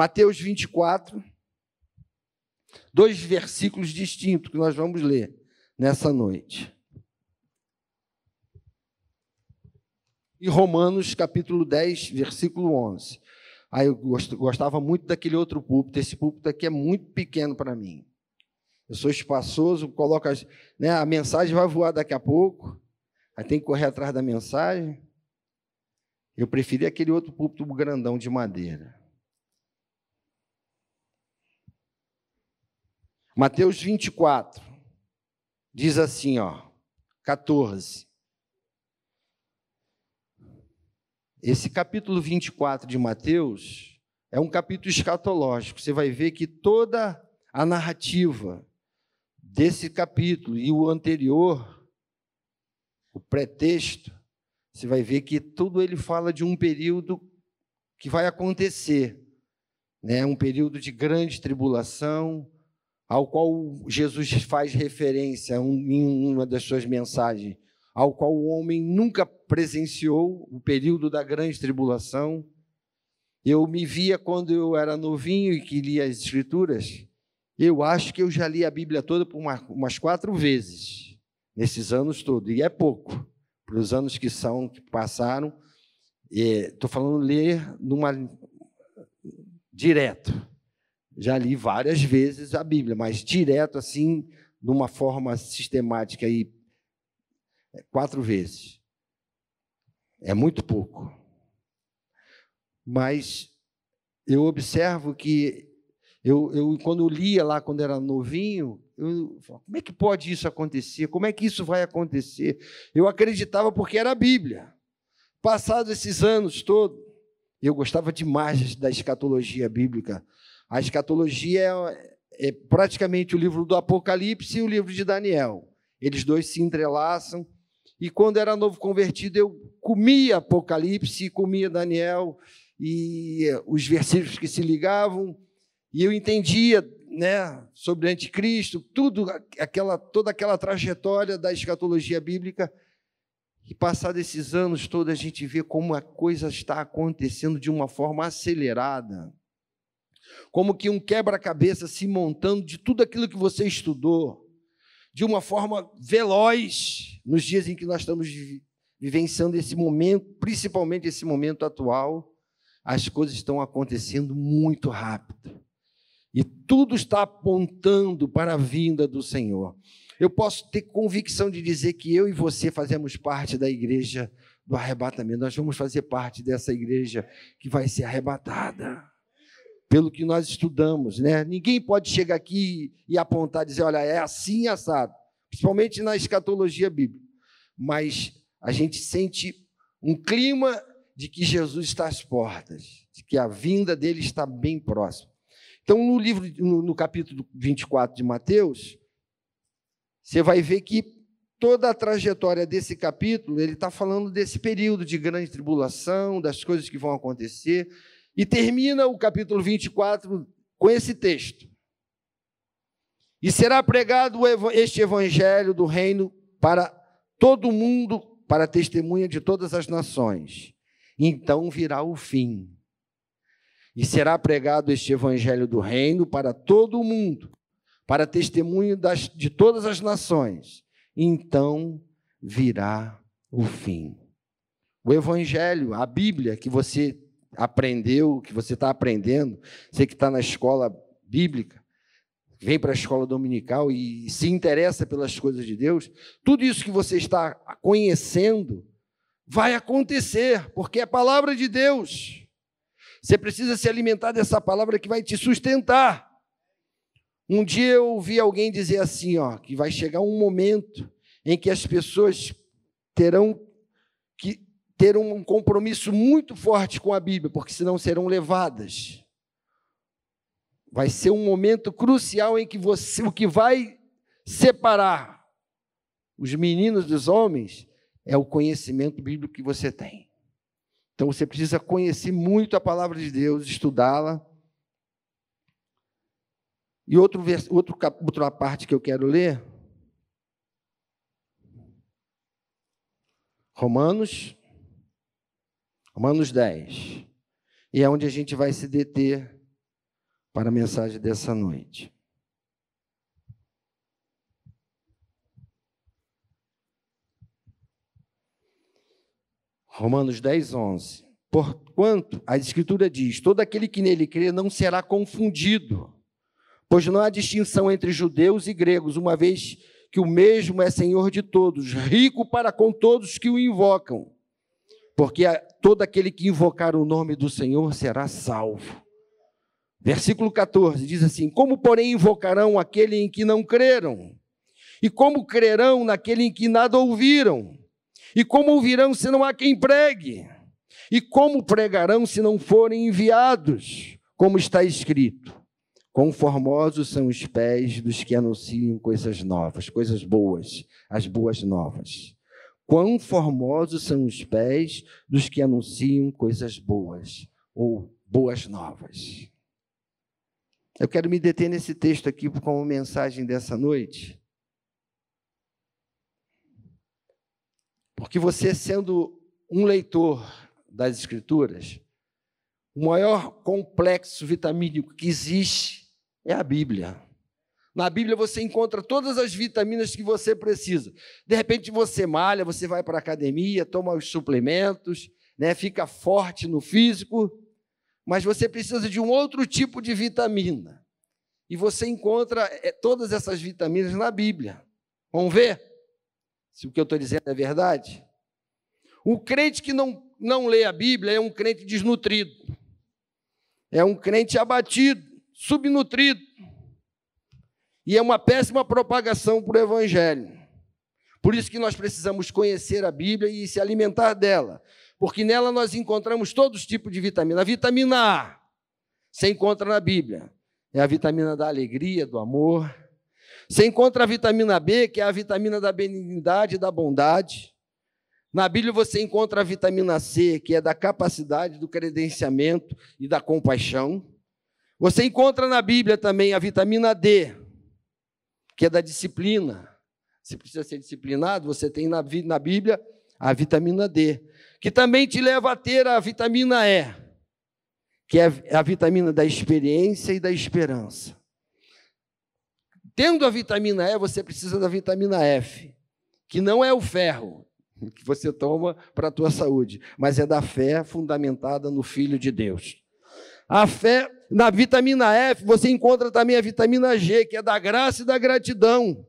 Mateus 24, dois versículos distintos que nós vamos ler nessa noite. E Romanos capítulo 10, versículo 11. Aí eu gostava muito daquele outro púlpito, esse púlpito aqui é muito pequeno para mim. Eu sou espaçoso, coloco as, né, a mensagem vai voar daqui a pouco, aí tem que correr atrás da mensagem. Eu preferi aquele outro púlpito grandão de madeira. Mateus 24 diz assim, ó, 14. Esse capítulo 24 de Mateus é um capítulo escatológico. Você vai ver que toda a narrativa desse capítulo e o anterior, o pretexto, você vai ver que tudo ele fala de um período que vai acontecer, né? Um período de grande tribulação, ao qual Jesus faz referência em uma das suas mensagens ao qual o homem nunca presenciou, o período da grande tribulação. Eu me via quando eu era novinho e que lia as Escrituras. Eu acho que eu já li a Bíblia toda por uma, umas quatro vezes, nesses anos todos, e é pouco, para os anos que são, que passaram. Estou falando ler numa, direto. Já li várias vezes a Bíblia, mas direto assim, de uma forma sistemática e é, quatro vezes. É muito pouco. Mas eu observo que eu, eu, quando eu lia lá quando era novinho, eu como é que pode isso acontecer? Como é que isso vai acontecer? Eu acreditava porque era a Bíblia. Passados esses anos todos, eu gostava demais da escatologia bíblica. A escatologia é, é praticamente o livro do Apocalipse e o livro de Daniel. Eles dois se entrelaçam e quando era novo convertido, eu comia Apocalipse, comia Daniel e os versículos que se ligavam, e eu entendia, né, sobre o anticristo, tudo aquela toda aquela trajetória da escatologia bíblica. E passados esses anos todos, a gente vê como a coisa está acontecendo de uma forma acelerada. Como que um quebra-cabeça se montando de tudo aquilo que você estudou de uma forma veloz nos dias em que nós estamos vivenciando esse momento, principalmente esse momento atual. As coisas estão acontecendo muito rápido. E tudo está apontando para a vinda do Senhor. Eu posso ter convicção de dizer que eu e você fazemos parte da igreja do arrebatamento. Nós vamos fazer parte dessa igreja que vai ser arrebatada pelo que nós estudamos, né? Ninguém pode chegar aqui e apontar dizer, olha, é assim assado, principalmente na escatologia bíblica. Mas a gente sente um clima de que Jesus está às portas, de que a vinda dele está bem próxima. Então, no livro, no, no capítulo 24 de Mateus, você vai ver que toda a trajetória desse capítulo, ele está falando desse período de grande tribulação, das coisas que vão acontecer, e termina o capítulo 24 com esse texto. E será pregado este evangelho do reino para todo mundo, para testemunha de todas as nações. Então virá o fim. E será pregado este evangelho do reino para todo o mundo, para testemunho das, de todas as nações. Então virá o fim. O evangelho, a Bíblia que você aprendeu, que você está aprendendo, você que está na escola bíblica, vem para a escola dominical e se interessa pelas coisas de Deus, tudo isso que você está conhecendo vai acontecer, porque é a palavra de Deus. Você precisa se alimentar dessa palavra que vai te sustentar. Um dia eu ouvi alguém dizer assim, ó, que vai chegar um momento em que as pessoas terão que ter um compromisso muito forte com a Bíblia, porque senão serão levadas. Vai ser um momento crucial em que você, o que vai separar os meninos dos homens é o conhecimento bíblico que você tem. Então você precisa conhecer muito a palavra de Deus, estudá-la. E outro, outro, outra parte que eu quero ler, Romanos Romanos 10. E é onde a gente vai se deter para a mensagem dessa noite. Romanos 10, 11. Porquanto, a Escritura diz: todo aquele que nele crê não será confundido, pois não há distinção entre judeus e gregos, uma vez que o mesmo é Senhor de todos, rico para com todos que o invocam. Porque todo aquele que invocar o nome do Senhor será salvo. Versículo 14 diz assim: Como, porém, invocarão aquele em que não creram? E como crerão naquele em que nada ouviram? E como ouvirão se não há quem pregue? E como pregarão se não forem enviados? Como está escrito: Quão formosos são os pés dos que anunciam coisas novas, coisas boas, as boas novas. Quão formosos são os pés dos que anunciam coisas boas ou boas novas. Eu quero me deter nesse texto aqui como mensagem dessa noite. Porque você, sendo um leitor das Escrituras, o maior complexo vitamínico que existe é a Bíblia. Na Bíblia você encontra todas as vitaminas que você precisa. De repente você malha, você vai para a academia, toma os suplementos, né, fica forte no físico, mas você precisa de um outro tipo de vitamina. E você encontra eh, todas essas vitaminas na Bíblia. Vamos ver? se o que eu estou dizendo é verdade. O crente que não, não lê a Bíblia é um crente desnutrido, é um crente abatido, subnutrido, e é uma péssima propagação para o Evangelho. Por isso que nós precisamos conhecer a Bíblia e se alimentar dela, porque nela nós encontramos todos os tipos de vitamina. A vitamina A se encontra na Bíblia, é a vitamina da alegria, do amor, você encontra a vitamina B, que é a vitamina da benignidade e da bondade. Na Bíblia você encontra a vitamina C, que é da capacidade, do credenciamento e da compaixão. Você encontra na Bíblia também a vitamina D, que é da disciplina. Se precisa ser disciplinado, você tem na, na Bíblia a vitamina D, que também te leva a ter a vitamina E, que é a vitamina da experiência e da esperança. Tendo a vitamina E, você precisa da vitamina F, que não é o ferro que você toma para a tua saúde, mas é da fé fundamentada no Filho de Deus. A fé, na vitamina F, você encontra também a vitamina G, que é da graça e da gratidão.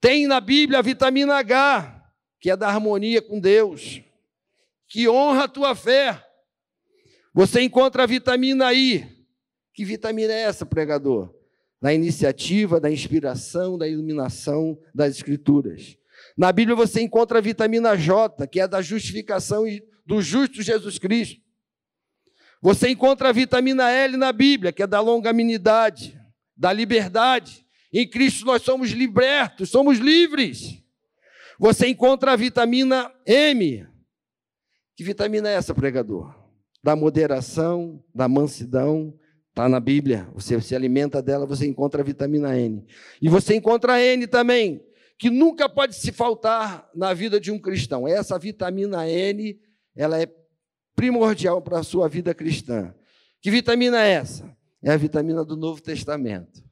Tem na Bíblia a vitamina H, que é da harmonia com Deus, que honra a tua fé. Você encontra a vitamina I. Que vitamina é essa, pregador? da iniciativa, da inspiração, da iluminação das Escrituras. Na Bíblia você encontra a vitamina J, que é da justificação do justo Jesus Cristo. Você encontra a vitamina L na Bíblia, que é da longanimidade, da liberdade. Em Cristo nós somos libertos, somos livres. Você encontra a vitamina M. Que vitamina é essa, pregador? Da moderação, da mansidão, Está na Bíblia. Você se alimenta dela, você encontra a vitamina N. E você encontra a N também, que nunca pode se faltar na vida de um cristão. Essa vitamina N, ela é primordial para a sua vida cristã. Que vitamina é essa? É a vitamina do Novo Testamento.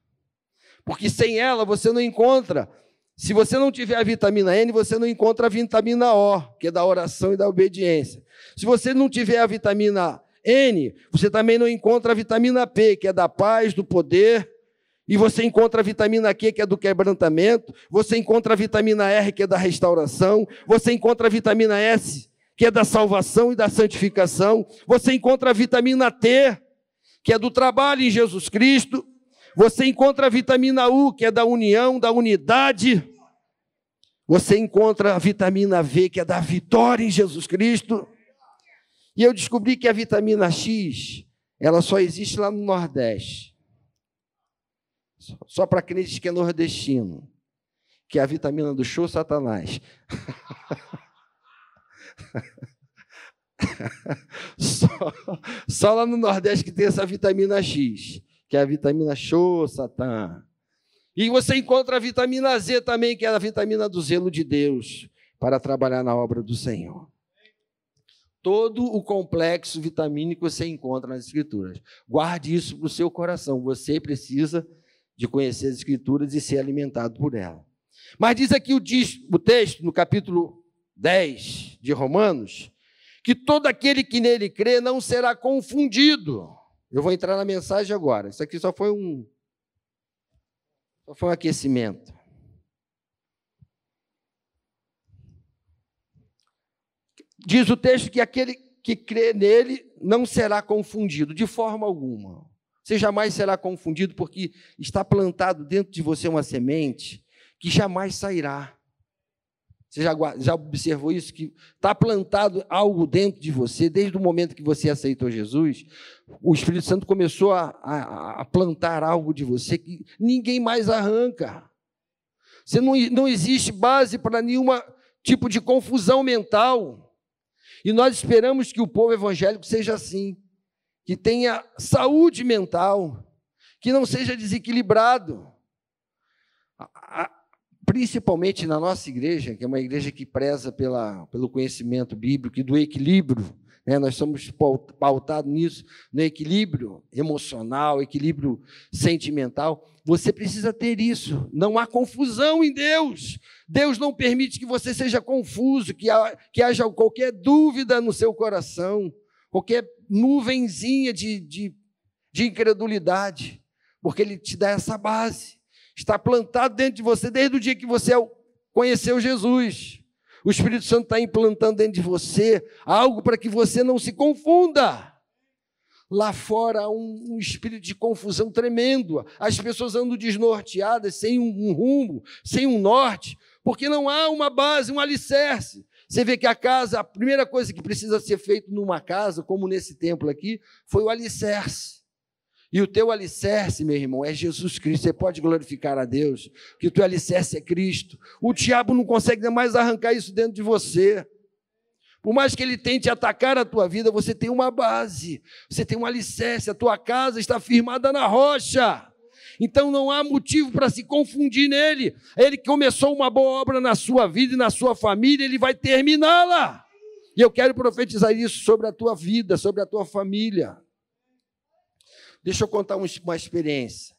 Porque sem ela você não encontra. Se você não tiver a vitamina N, você não encontra a vitamina O, que é da oração e da obediência. Se você não tiver a vitamina N, você também não encontra a vitamina P, que é da paz, do poder, e você encontra a vitamina Q, que é do quebrantamento, você encontra a vitamina R, que é da restauração, você encontra a vitamina S, que é da salvação e da santificação, você encontra a vitamina T, que é do trabalho em Jesus Cristo, você encontra a vitamina U, que é da união, da unidade, você encontra a vitamina V, que é da vitória em Jesus Cristo. E eu descobri que a vitamina X, ela só existe lá no Nordeste. Só para crentes que é nordestino. Que é a vitamina do show Satanás. só, só, lá no Nordeste que tem essa vitamina X, que é a vitamina show Satã. E você encontra a vitamina Z também, que é a vitamina do zelo de Deus, para trabalhar na obra do Senhor. todo o complexo vitamínico você encontra nas Escrituras. Guarde isso para o seu coração. Você precisa de conhecer as Escrituras e ser alimentado por ela. Mas diz aqui o, o texto, no capítulo 10 de Romanos, que todo aquele que nele crê não será confundido. Eu vou entrar na mensagem agora. Isso aqui só foi um, só foi um aquecimento. Diz o texto que aquele que crê nele não será confundido de forma alguma. Você jamais será confundido porque está plantado dentro de você uma semente que jamais sairá. Você já, já observou isso? Que está plantado algo dentro de você, desde o momento que você aceitou Jesus, o Espírito Santo começou a, a, a plantar algo de você que ninguém mais arranca. Você não, não existe base para nenhum tipo de confusão mental. E nós esperamos que o povo evangélico seja assim, que tenha saúde mental, que não seja desequilibrado. Principalmente na nossa igreja, que é uma igreja que preza pela, pelo conhecimento bíblico e do equilíbrio, né? nós somos pautados nisso, no equilíbrio emocional, equilíbrio sentimental. Você precisa ter isso. Não há confusão em Deus. Deus não permite que você seja confuso, que, que haja qualquer dúvida no seu coração, qualquer nuvenzinha de, de, de incredulidade, porque Ele te dá essa base. Está plantado dentro de você desde o dia que você conheceu Jesus. O Espírito Santo está implantando dentro de você algo para que você não se confunda. Lá fora há um, um, espírito de confusão tremendo. As pessoas andam desnorteadas, sem um, um rumo, sem um norte, porque não há uma base, um alicerce. Você vê que a casa, a primeira coisa que precisa ser feita numa casa, como nesse templo aqui, foi o alicerce. E o teu alicerce, meu irmão, é Jesus Cristo. Você pode glorificar a Deus, que o teu alicerce é Cristo. O diabo não consegue mais arrancar isso dentro de você. Por mais que ele tente atacar a tua vida, você tem uma base, você tem um alicerce, a tua casa está firmada na rocha. Então não há motivo para se confundir nele. Ele começou uma boa obra na sua vida e na sua família, ele vai terminá-la. E eu quero profetizar isso sobre a tua vida, sobre a tua família. Deixa eu contar uma experiência.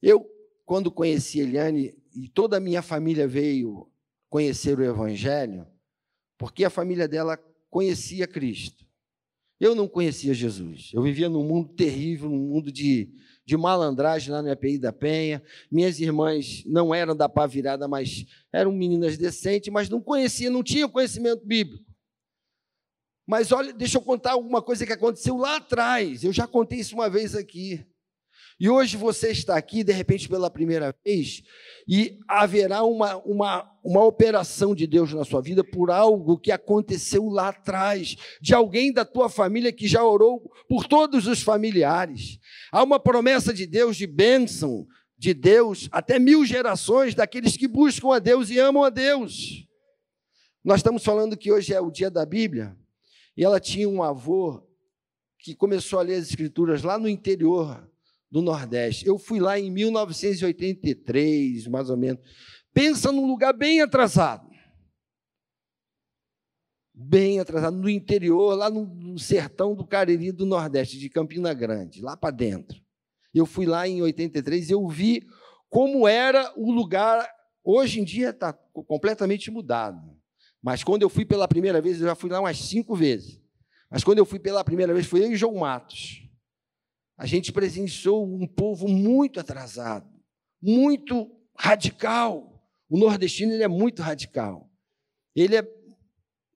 Eu, quando conheci Eliane, e toda a minha família veio conhecer o Evangelho, porque a família dela conhecia Cristo. Eu não conhecia Jesus. Eu vivia num mundo terrível, num mundo de, de malandragem lá no EPI da Penha. Minhas irmãs não eram da pá virada, mas eram meninas decentes, mas não conheciam, não tinham conhecimento bíblico. Mas olha, deixa eu contar alguma coisa que aconteceu lá atrás. Eu já contei isso uma vez aqui. E hoje você está aqui, de repente, pela primeira vez, e haverá uma, uma, uma operação de Deus na sua vida por algo que aconteceu lá atrás, de alguém da tua família que já orou por todos os familiares. Há uma promessa de Deus de bênção de Deus até mil gerações daqueles que buscam a Deus e amam a Deus. Nós estamos falando que hoje é o dia da Bíblia, e ela tinha um avô que começou a ler as Escrituras lá no interior do Nordeste. Eu fui lá em 1983, mais ou menos. Pensa num lugar bem atrasado. Bem atrasado, no interior, lá no sertão do Cariri do Nordeste, de Campina Grande, lá para dentro. Eu fui lá em 83 e eu vi como era o lugar. Hoje em dia está completamente mudado. Mas quando eu fui pela primeira vez, eu já fui lá umas cinco vezes. Mas quando eu fui pela primeira vez, foi eu e João Matos a gente presenciou um povo muito atrasado, muito radical. O nordestino ele é muito radical. Ele é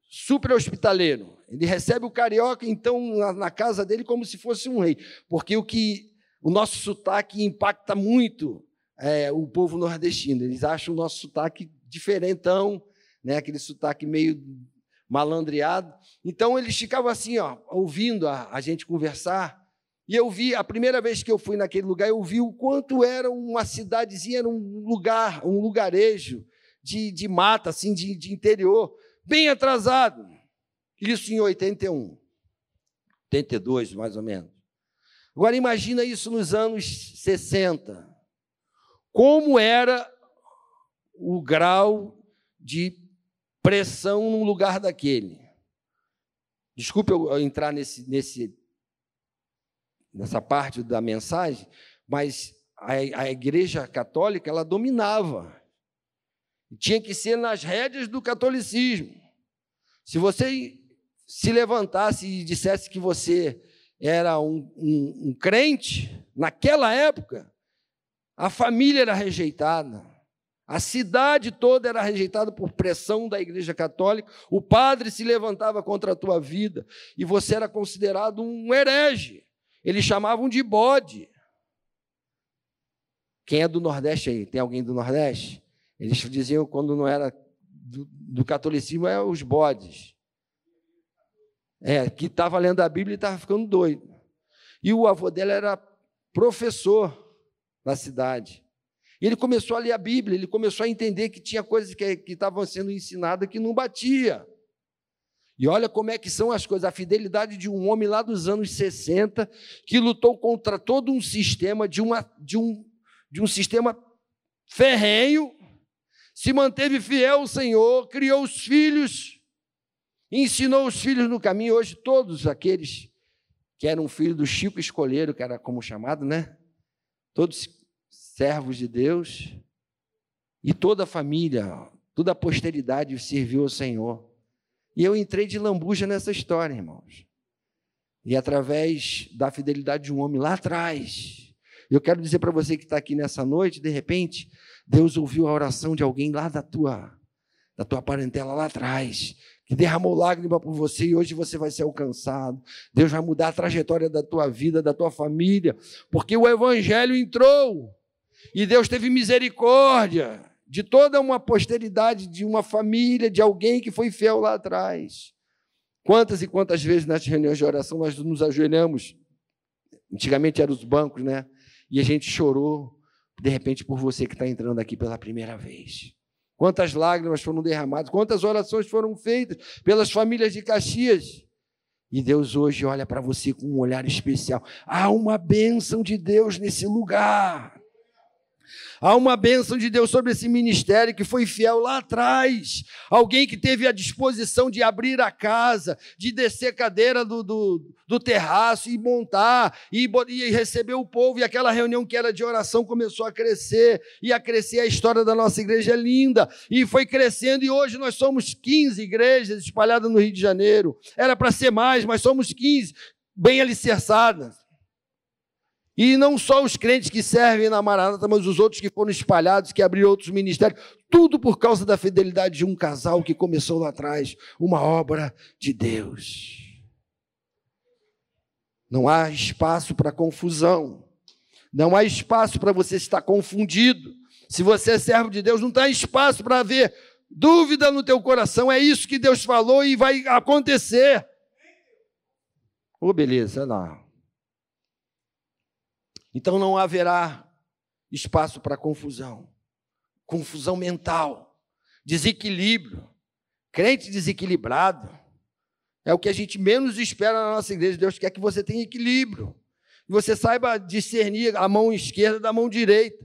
super hospitaleiro. Ele recebe o carioca, então, na, na, casa dele como se fosse um rei. Porque o que o nosso sotaque impacta muito é, o povo nordestino. Eles acham o nosso sotaque diferentão, né? aquele sotaque meio malandreado. Então, eles ficavam assim, ó, ouvindo a, a gente conversar. E eu vi, a primeira vez que eu fui naquele lugar, eu vi o quanto era uma cidadezinha, era um lugar, um lugarejo de, de mata, assim, de, de interior, bem atrasado. Isso em 81, 82, mais ou menos. Agora imagina isso nos anos 60. Como era o grau de pressão num lugar daquele? Desculpe eu entrar nesse, nesse, nessa parte da mensagem, mas a, a igreja católica ela dominava. Tinha que ser nas rédeas do catolicismo. Se você se levantasse e dissesse que você era um, um, um crente, naquela época, a família era rejeitada. A cidade toda era rejeitada por pressão da Igreja Católica. O padre se levantava contra a tua vida e você era considerado um herege. Eles chamavam de bode. Quem é do Nordeste aí? Tem alguém do Nordeste? Eles diziam quando não era do, do catolicismo é os bodes. É, que estava lendo a Bíblia e estava ficando doido. E o avô dela era professor na cidade. E ele começou a ler a Bíblia, ele começou a entender que tinha coisas que, estavam sendo ensinadas que não batia. E olha como é que são as coisas, a fidelidade de um homem lá dos anos 60, que lutou contra todo um sistema de, uma, de, um, de um sistema ferrenho, se manteve fiel ao Senhor, criou os filhos, ensinou os filhos no caminho. Hoje, todos aqueles que eram filhos do Chico Escolheiro, que era como chamado, né? Todos servos de Deus, e toda a família, toda a posteridade serviu ao Senhor. E eu entrei de lambuja nessa história, irmãos. E através da fidelidade de um homem lá atrás, eu quero dizer para você que está aqui nessa noite, de repente, Deus ouviu a oração de alguém lá da tua, da tua parentela lá atrás, que derramou lágrima por você e hoje você vai ser alcançado. Deus vai mudar a trajetória da tua vida, da tua família, porque o Evangelho entrou e Deus teve misericórdia de toda uma posteridade, de uma família, de alguém que foi fiel lá atrás. Quantas e quantas vezes nas reuniões de oração nós nos ajoelhamos? Antigamente eram os bancos, né? E a gente chorou, de repente, por você que está entrando aqui pela primeira vez. Quantas lágrimas foram derramadas, quantas orações foram feitas pelas famílias de Caxias. E Deus hoje olha para você com um olhar especial. Há uma bênção de Deus nesse lugar. Há uma bênção de Deus sobre esse ministério que foi fiel lá atrás. Alguém que teve a disposição de abrir a casa, de descer a cadeira do, do, do terraço e montar, e, e receber o povo. E aquela reunião que era de oração começou a crescer, e a crescer. A história da nossa igreja é linda, e foi crescendo. E hoje nós somos 15 igrejas espalhadas no Rio de Janeiro. Era para ser mais, mas somos 15, bem alicerçadas. E não só os crentes que servem na Maranata, mas os outros que foram espalhados, que abriram outros ministérios, tudo por causa da fidelidade de um casal que começou lá atrás, uma obra de Deus. Não há espaço para confusão, não há espaço para você estar confundido. Se você é servo de Deus, não tem espaço para haver dúvida no teu coração, é isso que Deus falou e vai acontecer. Ô, oh, beleza, não. Então não haverá espaço para confusão, confusão mental, desequilíbrio. Crente desequilibrado é o que a gente menos espera na nossa igreja. Deus quer que você tenha equilíbrio, que você saiba discernir a mão esquerda da mão direita,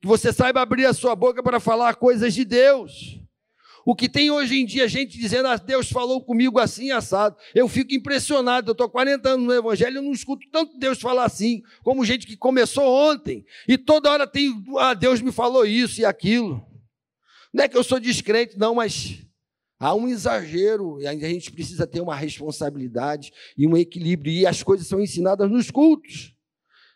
que você saiba abrir a sua boca para falar coisas de Deus. O que tem hoje em dia gente dizendo, ah, Deus falou comigo assim, assado. Eu fico impressionado, eu estou 40 anos no Evangelho, eu não escuto tanto Deus falar assim, como gente que começou ontem, e toda hora tem, ah, Deus me falou isso e aquilo. Não é que eu sou descrente, não, mas há um exagero, e a gente precisa ter uma responsabilidade e um equilíbrio, e as coisas são ensinadas nos cultos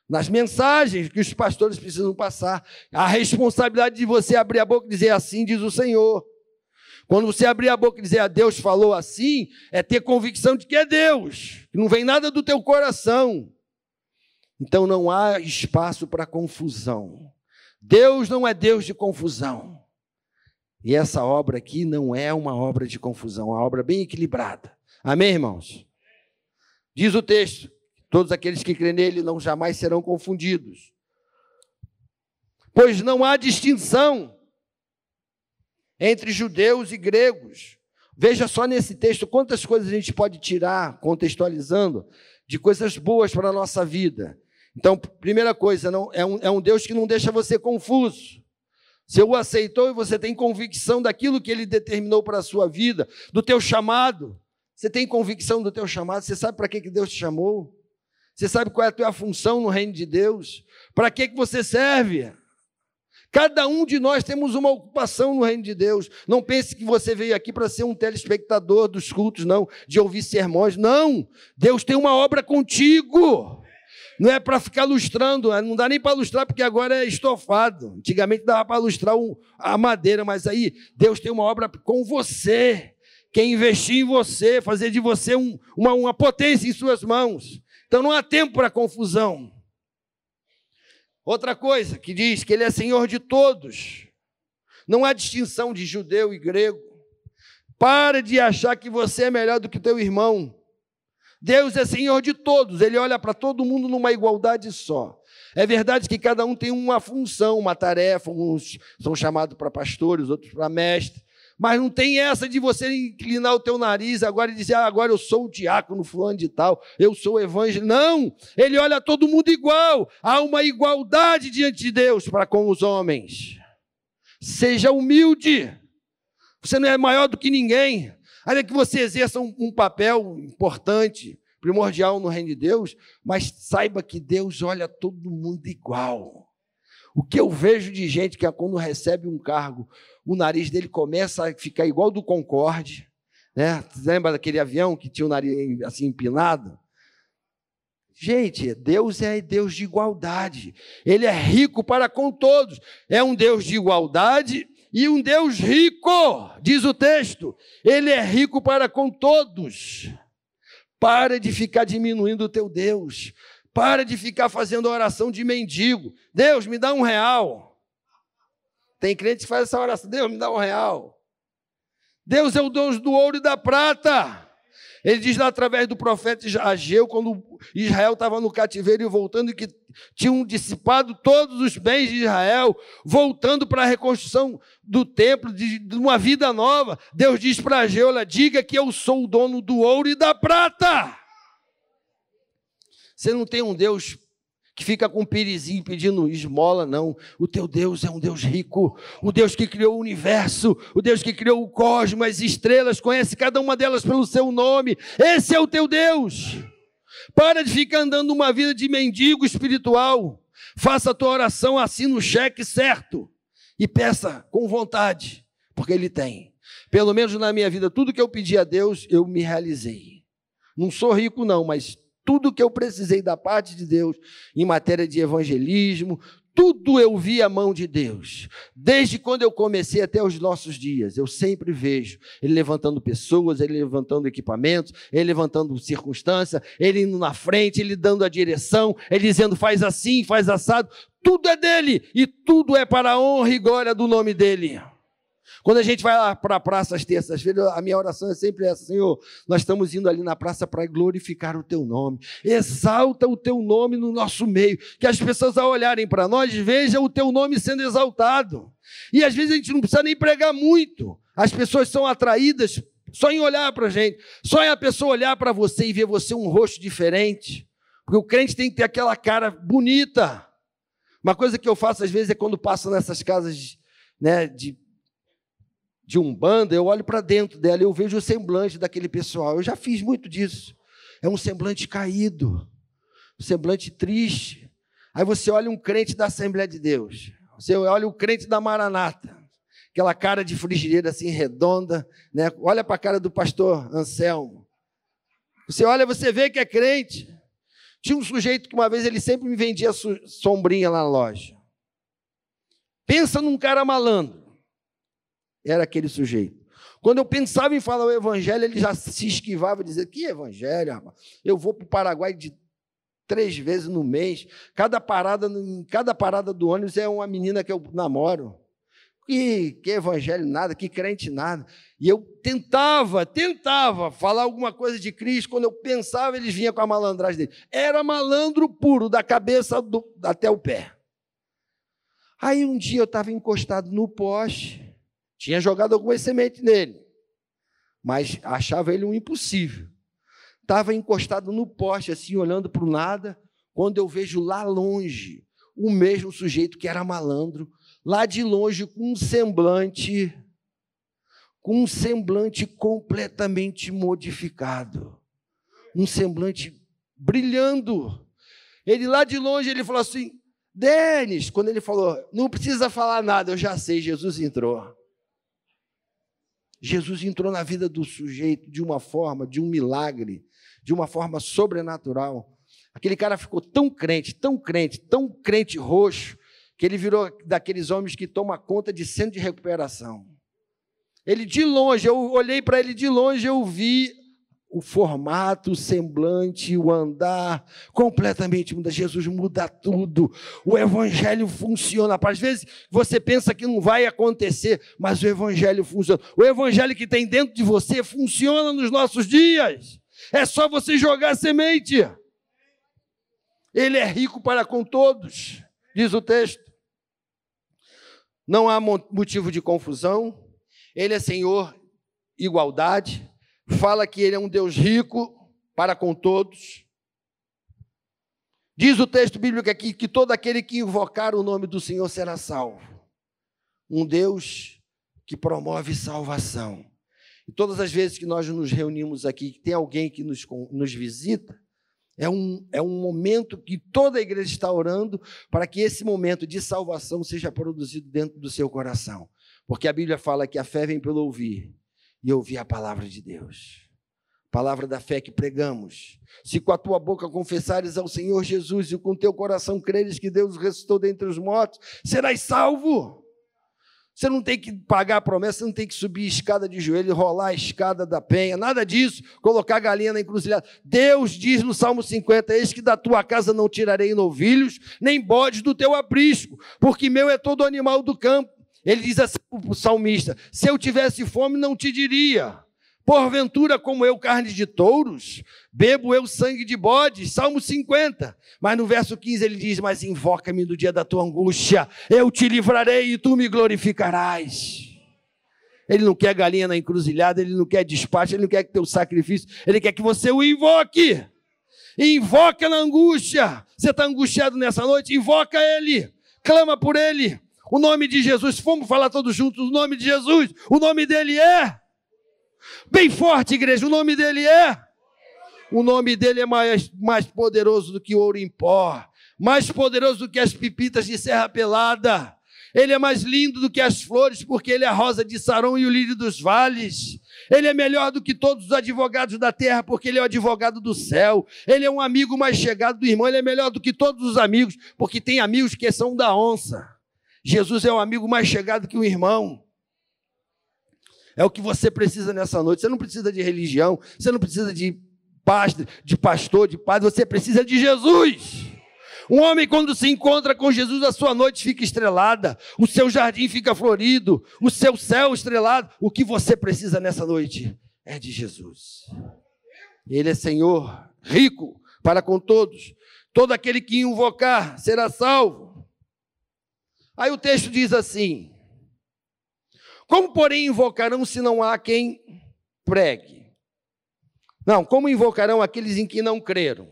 nas mensagens que os pastores precisam passar. A responsabilidade de você abrir a boca e dizer assim, diz o Senhor. Quando você abrir a boca e dizer a Deus falou assim, é ter convicção de que é Deus, que não vem nada do teu coração. Então não há espaço para confusão. Deus não é Deus de confusão. E essa obra aqui não é uma obra de confusão, é uma obra bem equilibrada. Amém, irmãos? Diz o texto: todos aqueles que creem nele não jamais serão confundidos. Pois não há distinção entre judeus e gregos. Veja só nesse texto quantas coisas a gente pode tirar, contextualizando, de coisas boas para a nossa vida. Então, primeira coisa, não, é, um, é um Deus que não deixa você confuso. Se o aceitou e você tem convicção daquilo que ele determinou para a sua vida, do teu chamado, Você tem convicção do teu chamado? Você sabe para que Deus te chamou? Você sabe qual é a tua função no reino de Deus? Para que você serve? Cada um de nós temos uma ocupação no reino de Deus. Não pense que você veio aqui para ser um telespectador dos cultos, não, de ouvir sermões. Não! Deus tem uma obra contigo. Não é para ficar lustrando, é, não dá nem para lustrar, porque agora é estofado. Antigamente dava para lustrar a madeira, mas aí Deus tem uma obra com você. Quer investir em você, fazer de você um, uma, uma potência em suas mãos. Então não há tempo para confusão. Outra coisa que diz que ele é senhor de todos. Não há distinção de judeu e grego. Pare de achar que você é melhor do que teu irmão. Deus é senhor de todos, ele olha para todo mundo numa igualdade só. É verdade que cada um tem uma função, uma tarefa, uns são chamados para pastores, outros para mestres. Mas não tem essa de você inclinar o teu nariz agora e dizer, ah, agora eu sou o diácono fulano de tal, eu sou o evangelho. Não, ele olha todo mundo igual. Há uma igualdade diante de Deus para com os homens. Seja humilde. Você não é maior do que ninguém. Ainda que você exerça um, um papel importante, primordial no reino de Deus, mas saiba que Deus olha todo mundo igual. O que eu vejo de gente que quando recebe um cargo, o nariz dele começa a ficar igual do Concorde, né? Lembra daquele avião que tinha o nariz assim empinado? Gente, Deus é Deus de igualdade. Ele é rico para com todos. É um Deus de igualdade e um Deus rico, diz o texto. Ele é rico para com todos. Para de ficar diminuindo o teu Deus. Para de ficar fazendo oração de mendigo. Deus, me dá um real. Tem crente que faz essa oração: Deus, me dá um real. Deus é o Deus do ouro e da prata. Ele diz lá através do profeta Ageu, quando Israel estava no cativeiro e voltando, e que tinham dissipado todos os bens de Israel, voltando para a reconstrução do templo, de, de uma vida nova. Deus diz para Ageu: olha, diga que eu sou o dono do ouro e da prata. Você não tem um Deus que fica com um pirizinho pedindo esmola, não. O teu Deus é um Deus rico, o Deus que criou o universo, o Deus que criou o cosmos, as estrelas, conhece cada uma delas pelo seu nome. Esse é o teu Deus. Para de ficar andando uma vida de mendigo espiritual. Faça a tua oração assim no cheque certo e peça com vontade, porque Ele tem. Pelo menos na minha vida, tudo que eu pedi a Deus, eu me realizei. Não sou rico, não, mas tudo que eu precisei da parte de Deus em matéria de evangelismo, tudo eu vi a mão de Deus. Desde quando eu comecei até os nossos dias, eu sempre vejo Ele levantando pessoas, Ele levantando equipamentos, Ele levantando circunstância, Ele indo na frente, Ele dando a direção, Ele dizendo faz assim, faz assado. Tudo é dele e tudo é para a honra e glória do nome dele. Quando a gente vai lá para a praça às terças-feiras, a minha oração é sempre essa: Senhor, nós estamos indo ali na praça para glorificar o teu nome. Exalta o teu nome no nosso meio. Que as pessoas, ao olharem para nós, vejam o teu nome sendo exaltado. E às vezes a gente não precisa nem pregar muito. As pessoas são atraídas só em olhar para a gente, só em a pessoa olhar para você e ver você um rosto diferente. Porque o crente tem que ter aquela cara bonita. Uma coisa que eu faço às vezes é quando passo nessas casas né, de de Umbanda, eu olho para dentro dela e eu vejo o semblante daquele pessoal. Eu já fiz muito disso. É um semblante caído, um semblante triste. Aí você olha um crente da Assembleia de Deus, você olha o crente da Maranata, aquela cara de frigideira assim redonda, né? Olha para a cara do pastor Anselmo. Você olha, você vê que é crente. Tinha um sujeito que uma vez ele sempre me vendia sombrinha lá na loja. Pensa num cara malandro era aquele sujeito. Quando eu pensava em falar o evangelho, ele já se esquivava e dizia: Que evangelho, rapaz? Eu vou para o Paraguai de três vezes no mês. Cada parada, cada parada do ônibus é uma menina que eu namoro. Que, que evangelho nada, que crente nada. E eu tentava, tentava falar alguma coisa de Cristo. Quando eu pensava, eles vinham com a malandragem dele. Era malandro puro, da cabeça do, até o pé. Aí um dia eu estava encostado no poste, tinha jogado algumas sementes nele, mas achava ele um impossível. Estava encostado no poste, assim, olhando para o nada, quando eu vejo lá longe o mesmo sujeito que era malandro, lá de longe, com um semblante, com um semblante completamente modificado, um semblante brilhando. Ele lá de longe ele falou assim: Denis, quando ele falou, não precisa falar nada, eu já sei, Jesus entrou. Jesus entrou na vida do sujeito de uma forma, de um milagre, de uma forma sobrenatural. Aquele cara ficou tão crente, tão crente, tão crente roxo, que ele virou daqueles homens que toma conta de centro de recuperação. Ele de longe, eu olhei para ele de longe, eu vi o formato, o semblante, o andar completamente muda. Jesus muda tudo. O evangelho funciona. Às vezes você pensa que não vai acontecer, mas o evangelho funciona. O evangelho que tem dentro de você funciona nos nossos dias. É só você jogar semente. Ele é rico para com todos, diz o texto. Não há motivo de confusão. Ele é Senhor, igualdade fala que ele é um Deus rico para com todos. Diz o texto bíblico aqui que todo aquele que invocar o nome do Senhor será salvo. Um Deus que promove salvação. E todas as vezes que nós nos reunimos aqui, que tem alguém que nos, nos visita, é um, é um momento que toda a igreja está orando para que esse momento de salvação seja produzido dentro do seu coração. Porque a Bíblia fala que a fé vem pelo ouvir e ouvir a palavra de Deus. Palavra da fé que pregamos. Se com a tua boca confessares ao Senhor Jesus e com teu coração creres que Deus ressuscitou dentre os mortos, serás salvo. Você não tem que pagar a promessa, você não tem que subir a escada de joelho, rolar a escada da penha, nada disso, colocar a galinha na encruzilhada. Deus diz no Salmo 50: Eis que da tua casa não tirarei novilhos, nem bodes do teu aprisco, porque meu é todo animal do campo. Ele diz assim o salmista: Se eu tivesse fome, não te diria. Porventura, como eu, carne de touros, bebo eu sangue de bodes. Salmo 50. Mas no verso 15 ele diz: Mas invoca-me no dia da tua angústia, eu te livrarei e tu me glorificarás. Ele não quer galinha na encruzilhada, ele não quer despacho, ele não quer que teu sacrifício, ele quer que você o invoque. Invoca na angústia. Você está angustiado nessa noite? Invoca ele, clama por ele. O nome de Jesus, vamos falar todos juntos, o nome de Jesus, o nome dele é. Bem forte, igreja, o nome dele é. O nome dele é mais, mais poderoso do que ouro em pó, mais poderoso do que as pipitas de serra pelada. Ele é mais lindo do que as flores, porque ele é a rosa de Saron e o lírio dos vales. Ele é melhor do que todos os advogados da terra, porque ele é o advogado do céu. Ele é um amigo mais chegado do irmão. Ele é melhor do que todos os amigos, porque tem amigos que são da onça. Jesus é um amigo mais chegado que um irmão. É o que você precisa nessa noite. Você não precisa de religião, você não precisa de pastor, de pastor, de padre, você precisa de Jesus. Um homem, quando se encontra com Jesus, a sua noite fica estrelada, o seu jardim fica florido, o seu céu estrelado. O que você precisa nessa noite é de Jesus. Ele é Senhor, rico para com todos. Todo aquele que invocar será salvo. Aí o texto diz assim: Como, porém, invocarão se não há quem pregue? Não, como invocarão aqueles em que não creram?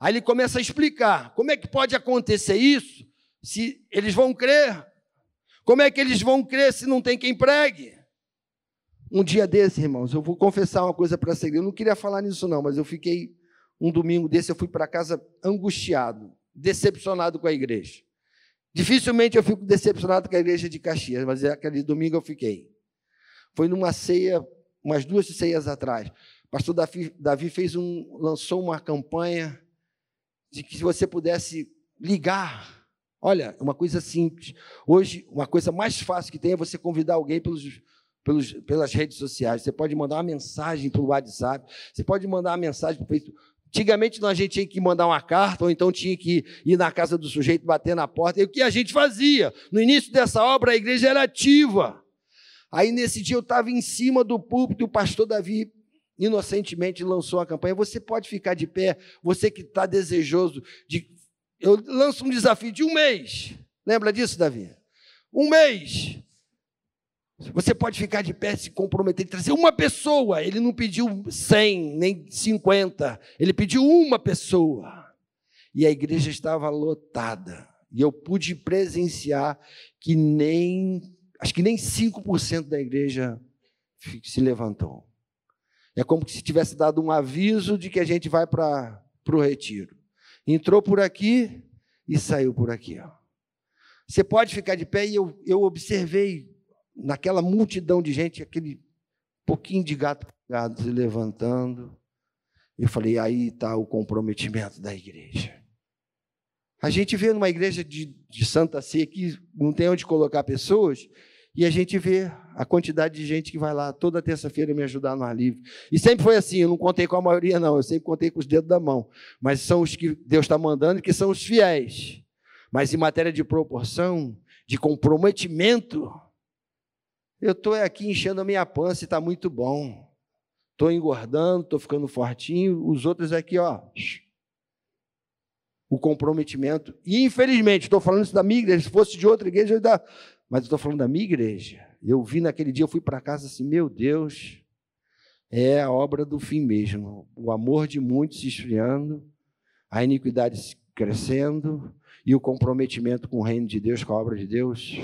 Aí ele começa a explicar: como é que pode acontecer isso se eles vão crer? Como é que eles vão crer se não tem quem pregue? Um dia desse, irmãos, eu vou confessar uma coisa para você. Eu não queria falar nisso, não, mas eu fiquei um domingo desse, eu fui para casa angustiado, decepcionado com a igreja. Dificilmente eu fico decepcionado com a igreja de Caxias, mas é aquele domingo eu fiquei. Foi numa ceia, umas duas ceias atrás. O pastor Davi, fez um, lançou uma campanha de que se você pudesse ligar. Olha, uma coisa simples. Hoje, uma coisa mais fácil que tem é você convidar alguém pelos, pelos, pelas redes sociais. Você pode mandar uma mensagem pelo WhatsApp, você pode mandar uma mensagem para o Facebook. Antigamente a gente tinha que mandar uma carta, ou então tinha que ir na casa do sujeito, bater na porta. E o que a gente fazia? No início dessa obra, a igreja era ativa. Aí nesse dia eu estava em cima do púlpito o pastor Davi inocentemente lançou a campanha. Você pode ficar de pé, você que está desejoso de. Eu lanço um desafio de um mês. Lembra disso, Davi? Um mês. Você pode ficar de pé, se comprometer, trazer uma pessoa. Ele não pediu 100, nem 50. Ele pediu uma pessoa. E a igreja estava lotada. E eu pude presenciar que nem, acho que nem 5% da igreja se levantou. É como se tivesse dado um aviso de que a gente vai para o retiro. Entrou por aqui e saiu por aqui. Ó. Você pode ficar de pé e eu, eu observei naquela multidão de gente, aquele pouquinho de gato pegado se levantando. Eu falei, aí está o comprometimento da igreja. A gente vê numa igreja de, de Santa Sé que não tem onde colocar pessoas, e a gente vê a quantidade de gente que vai lá toda terça-feira me ajudar no ar livre. E sempre foi assim, eu não contei com a maioria, não, eu sempre contei com os dedos da mão. Mas são os que Deus está mandando, que são os fiéis. Mas em matéria de proporção, de comprometimento, eu estou aqui enchendo a minha pança e está muito bom. Estou engordando, estou ficando fortinho, os outros aqui, ó. O comprometimento. E infelizmente, estou falando isso da minha igreja, se fosse de outra igreja, eu ainda mas estou falando da minha igreja. Eu vi naquele dia, eu fui para casa assim, meu Deus, é a obra do fim mesmo. O amor de muitos se esfriando, a iniquidade crescendo e o comprometimento com o reino de Deus, com a obra de Deus.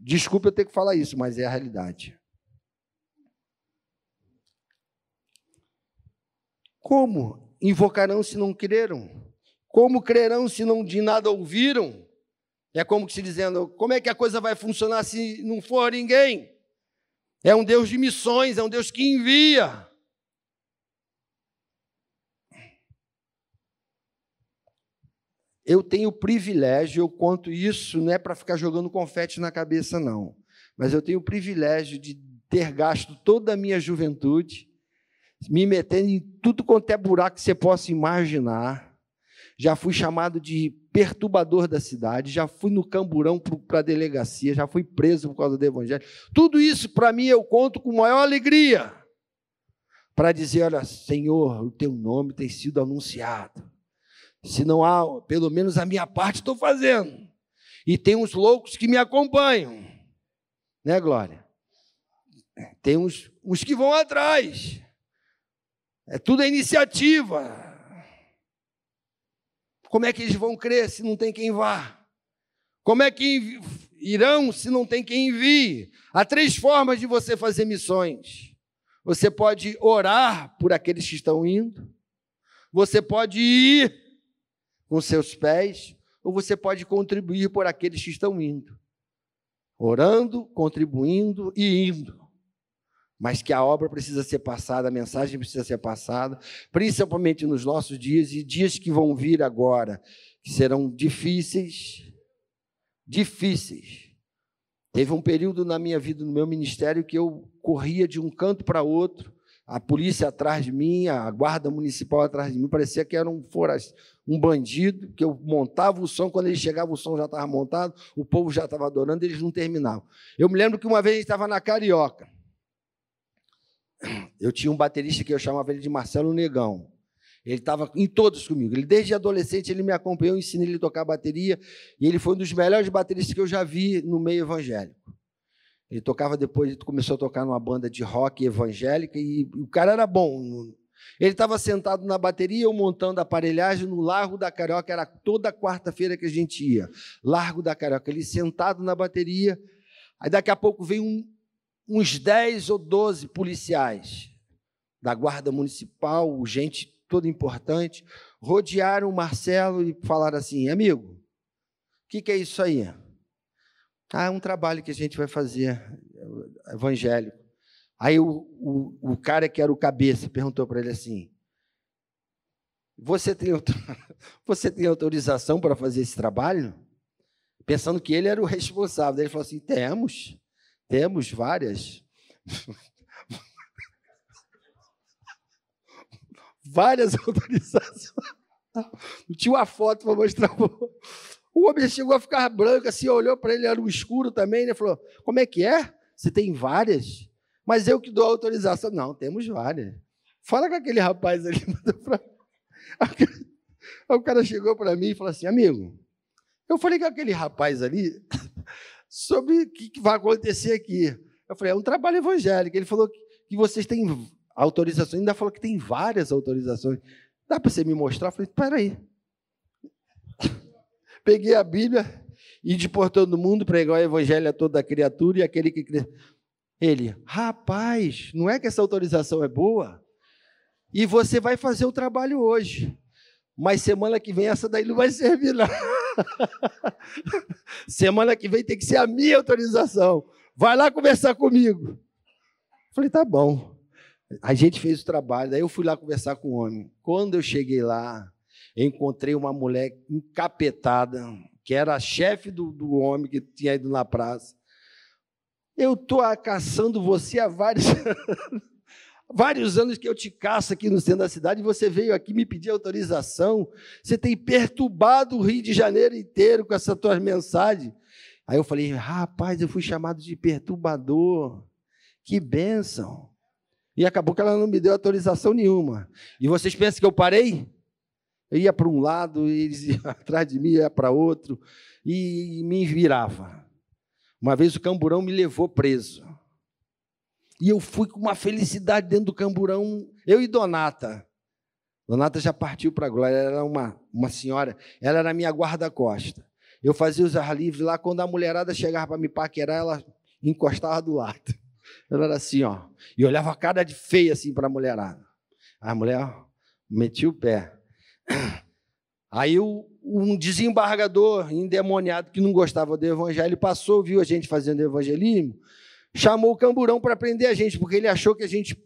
Desculpe eu ter que falar isso, mas é a realidade. Como invocarão se não creram? Como crerão se não de nada ouviram? É como se dizendo: como é que a coisa vai funcionar se não for ninguém? É um Deus de missões, é um Deus que envia. Eu tenho o privilégio, eu conto isso, não é para ficar jogando confete na cabeça, não. Mas eu tenho o privilégio de ter gasto toda a minha juventude, me metendo em tudo quanto é buraco que você possa imaginar. Já fui chamado de perturbador da cidade, já fui no camburão para a delegacia, já fui preso por causa do evangelho. Tudo isso para mim eu conto com maior alegria. Para dizer, olha, Senhor, o teu nome tem sido anunciado. Se não há, pelo menos a minha parte estou fazendo. E tem uns loucos que me acompanham. Né, Glória? Tem uns, uns que vão atrás. É tudo a iniciativa. Como é que eles vão crer se não tem quem vá? Como é que irão se não tem quem envie? Há três formas de você fazer missões. Você pode orar por aqueles que estão indo, você pode ir com seus pés, ou você pode contribuir por aqueles que estão indo. Orando, contribuindo e indo mas que a obra precisa ser passada, a mensagem precisa ser passada, principalmente nos nossos dias e dias que vão vir agora, que serão difíceis, difíceis. Teve um período na minha vida, no meu ministério, que eu corria de um canto para outro, a polícia atrás de mim, a guarda municipal atrás de mim, parecia que era um um bandido, que eu montava o som, quando ele chegava o som já estava montado, o povo já estava adorando, eles não terminavam. Eu me lembro que uma vez a gente estava na Carioca, eu tinha um baterista que eu chamava ele de Marcelo Negão. Ele estava em todos comigo. Ele, desde adolescente, ele me acompanhou, eu ensinei ele a tocar bateria, e ele foi um dos melhores bateristas que eu já vi no meio evangélico. Ele tocava depois, ele começou a tocar numa banda de rock evangélica, e o cara era bom. Ele estava sentado na bateria, eu montando aparelhagem no Largo da Carioca, era toda quarta-feira que a gente ia. Largo da Carioca, ele sentado na bateria. Aí daqui a pouco veio um, uns 10 ou 12 policiais da Guarda Municipal, gente toda importante, rodearam o Marcelo e falaram assim: amigo, o que, que é isso aí? Ah, é um trabalho que a gente vai fazer, evangélico. Aí o, o, o cara que era o cabeça perguntou para ele assim: você tem, você tem autorização para fazer esse trabalho? Pensando que ele era o responsável. Ele falou assim: temos. Temos várias. várias autorizações. Tinha uma foto para mostrar. O homem chegou a ficar branco, assim, olhou para ele, era um escuro também, né? Falou: Como é que é? Você tem várias? Mas eu que dou autorização. Não, temos várias. Fala com aquele rapaz ali. O cara chegou para mim e falou assim: Amigo, eu falei com aquele rapaz ali sobre o que vai acontecer aqui. Eu falei, é um trabalho evangélico. Ele falou que vocês têm autorizações, ainda falou que tem várias autorizações. Dá para você me mostrar? Eu falei, aí. Peguei a Bíblia e de por todo mundo pregar o evangelho a toda criatura e aquele que Ele, rapaz, não é que essa autorização é boa? E você vai fazer o trabalho hoje. Mas semana que vem essa daí não vai servir, não. semana que vem tem que ser a minha autorização. Vai lá conversar comigo. Falei, tá bom. A gente fez o trabalho, daí eu fui lá conversar com o homem. Quando eu cheguei lá, encontrei uma mulher encapetada, que era a chefe do, do homem que tinha ido na praça. Eu estou caçando você há vários vários anos que eu te caço aqui no centro da cidade, você veio aqui me pedir autorização. Você tem perturbado o Rio de Janeiro inteiro com essa tua mensagem. Aí eu falei, rapaz, eu fui chamado de perturbador. Que bênção. E acabou que ela não me deu autorização nenhuma. E vocês pensam que eu parei? Eu ia para um lado, eles iam atrás de mim, ia para outro, e me virava. Uma vez o camburão me levou preso. E eu fui com uma felicidade dentro do camburão, eu e Donata. Donata já partiu para a glória, ela era uma, uma senhora, ela era minha guarda-costa. Eu fazia os ar livres lá, quando a mulherada chegava para me paquerar, ela encostava do lado. Ela era assim, ó, e olhava a cara de feia assim para a mulherada. A mulher metia o pé. Aí um desembargador endemoniado que não gostava do evangelho passou, viu a gente fazendo evangelismo, chamou o camburão para prender a gente, porque ele achou que a gente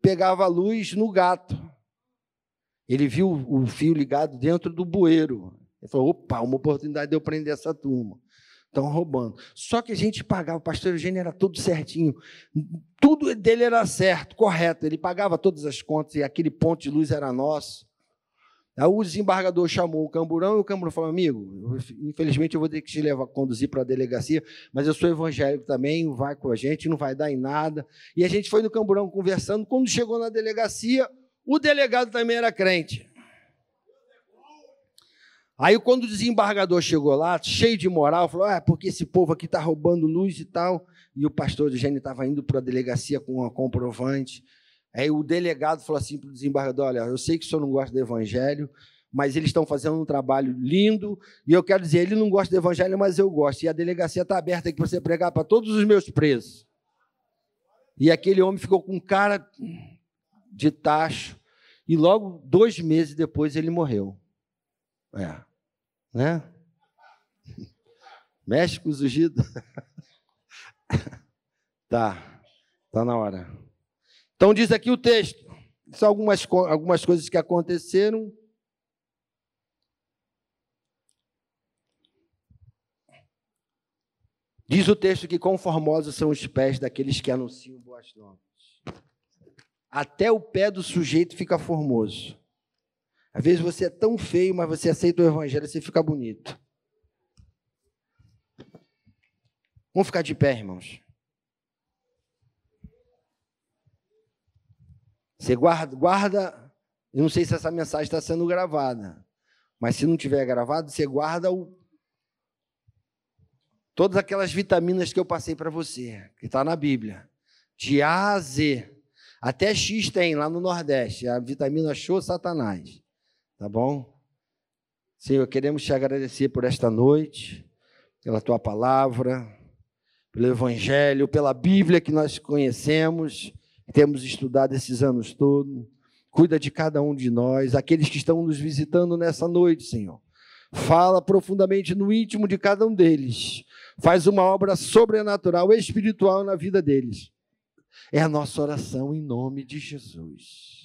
pegava a luz no gato. Ele viu o fio ligado dentro do bueiro. Ele falou: opa, uma oportunidade de eu prender essa turma. Estão roubando. Só que a gente pagava, o pastor Eugênio era tudo certinho. Tudo dele era certo, correto. Ele pagava todas as contas e aquele ponto de luz era nosso. Aí o desembargador chamou o camburão e o camburão falou: Amigo, infelizmente eu vou ter que te levar, conduzir para a delegacia, mas eu sou evangélico também, vai com a gente, não vai dar em nada. E a gente foi no camburão conversando. Quando chegou na delegacia, o delegado também era crente. Aí, quando o desembargador chegou lá, cheio de moral, falou: Ah, porque esse povo aqui está roubando luz e tal. E o pastor do Gênio estava indo para a delegacia com uma comprovante. Aí o delegado falou assim para o desembargador: Olha, eu sei que o senhor não gosta do evangelho, mas eles estão fazendo um trabalho lindo, e eu quero dizer, ele não gosta do evangelho, mas eu gosto. E a delegacia está aberta aqui para você pregar para todos os meus presos. E aquele homem ficou com cara de tacho, e logo dois meses depois ele morreu. É. Né? Os ungidos. tá. Tá na hora. Então diz aqui o texto. São algumas, algumas coisas que aconteceram. Diz o texto que conformosos são os pés daqueles que anunciam boas novas. Até o pé do sujeito fica formoso. Às vezes você é tão feio, mas você aceita o evangelho e você fica bonito. Vamos ficar de pé, irmãos. Você guarda, guarda. Eu não sei se essa mensagem está sendo gravada, mas se não tiver gravado, você guarda o, todas aquelas vitaminas que eu passei para você, que está na Bíblia, de A a Z. Até X tem lá no Nordeste, a vitamina show Satanás. Tá bom? Senhor, queremos te agradecer por esta noite, pela tua palavra, pelo Evangelho, pela Bíblia que nós conhecemos temos estudado esses anos todos. Cuida de cada um de nós, aqueles que estão nos visitando nessa noite, Senhor. Fala profundamente no íntimo de cada um deles. Faz uma obra sobrenatural, espiritual na vida deles. É a nossa oração em nome de Jesus.